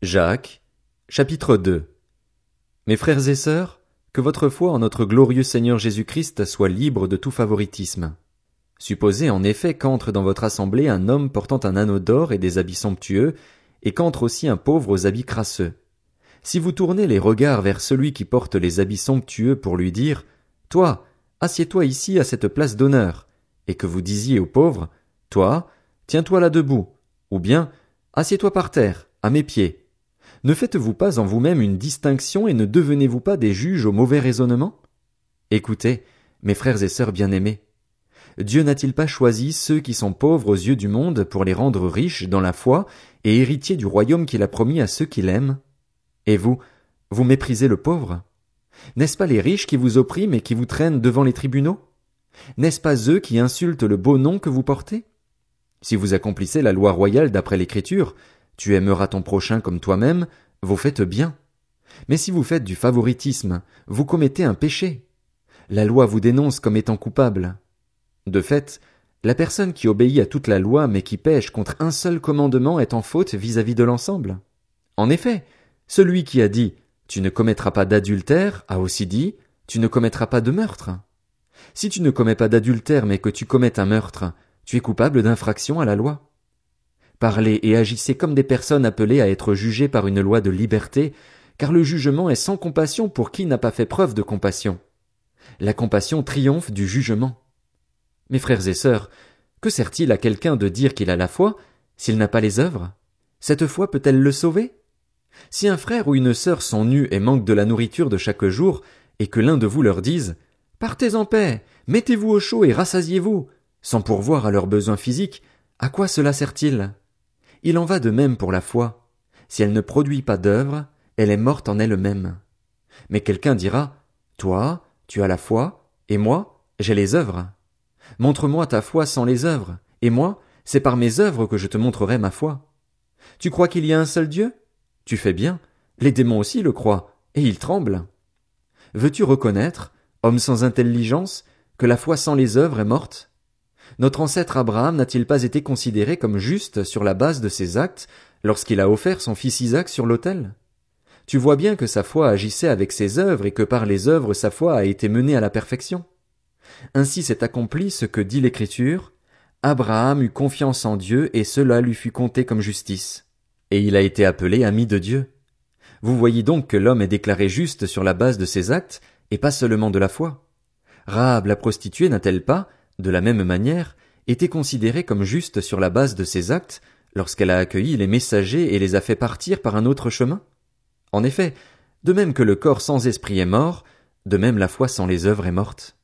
Jacques, chapitre 2 Mes frères et sœurs, que votre foi en notre glorieux Seigneur Jésus-Christ soit libre de tout favoritisme. Supposez en effet qu'entre dans votre assemblée un homme portant un anneau d'or et des habits somptueux, et qu'entre aussi un pauvre aux habits crasseux. Si vous tournez les regards vers celui qui porte les habits somptueux pour lui dire, Toi, assieds-toi ici à cette place d'honneur, et que vous disiez au pauvre, Toi, tiens-toi là debout, ou bien, assieds-toi par terre, à mes pieds, ne faites-vous pas en vous-même une distinction et ne devenez-vous pas des juges au mauvais raisonnement? Écoutez, mes frères et sœurs bien-aimés. Dieu n'a-t-il pas choisi ceux qui sont pauvres aux yeux du monde pour les rendre riches dans la foi et héritiers du royaume qu'il a promis à ceux qui l'aiment? Et vous, vous méprisez le pauvre? N'est-ce pas les riches qui vous oppriment et qui vous traînent devant les tribunaux? N'est-ce pas eux qui insultent le beau nom que vous portez? Si vous accomplissez la loi royale d'après l'écriture, tu aimeras ton prochain comme toi-même, vous faites bien. Mais si vous faites du favoritisme, vous commettez un péché. La loi vous dénonce comme étant coupable. De fait, la personne qui obéit à toute la loi mais qui pêche contre un seul commandement est en faute vis-à-vis de l'ensemble. En effet, celui qui a dit Tu ne commettras pas d'adultère a aussi dit Tu ne commettras pas de meurtre. Si tu ne commets pas d'adultère mais que tu commets un meurtre, tu es coupable d'infraction à la loi. Parlez et agissez comme des personnes appelées à être jugées par une loi de liberté, car le jugement est sans compassion pour qui n'a pas fait preuve de compassion. La compassion triomphe du jugement. Mes frères et sœurs, que sert-il à quelqu'un de dire qu'il a la foi s'il n'a pas les œuvres? Cette foi peut-elle le sauver? Si un frère ou une sœur sont nus et manquent de la nourriture de chaque jour, et que l'un de vous leur dise Partez en paix, mettez-vous au chaud et rassasiez-vous, sans pourvoir à leurs besoins physiques, à quoi cela sert-il? Il en va de même pour la foi. Si elle ne produit pas d'œuvre, elle est morte en elle-même. Mais quelqu'un dira, Toi, tu as la foi, et moi, j'ai les œuvres. Montre-moi ta foi sans les œuvres, et moi, c'est par mes œuvres que je te montrerai ma foi. Tu crois qu'il y a un seul Dieu? Tu fais bien, les démons aussi le croient, et ils tremblent. Veux-tu reconnaître, homme sans intelligence, que la foi sans les œuvres est morte? Notre ancêtre Abraham n'a-t-il pas été considéré comme juste sur la base de ses actes lorsqu'il a offert son fils Isaac sur l'autel? Tu vois bien que sa foi agissait avec ses œuvres et que par les œuvres sa foi a été menée à la perfection. Ainsi s'est accompli ce que dit l'Écriture. Abraham eut confiance en Dieu et cela lui fut compté comme justice. Et il a été appelé ami de Dieu. Vous voyez donc que l'homme est déclaré juste sur la base de ses actes et pas seulement de la foi. Rahab la prostituée n'a-t-elle pas, de la même manière, était considérée comme juste sur la base de ses actes lorsqu'elle a accueilli les messagers et les a fait partir par un autre chemin? En effet, de même que le corps sans esprit est mort, de même la foi sans les œuvres est morte.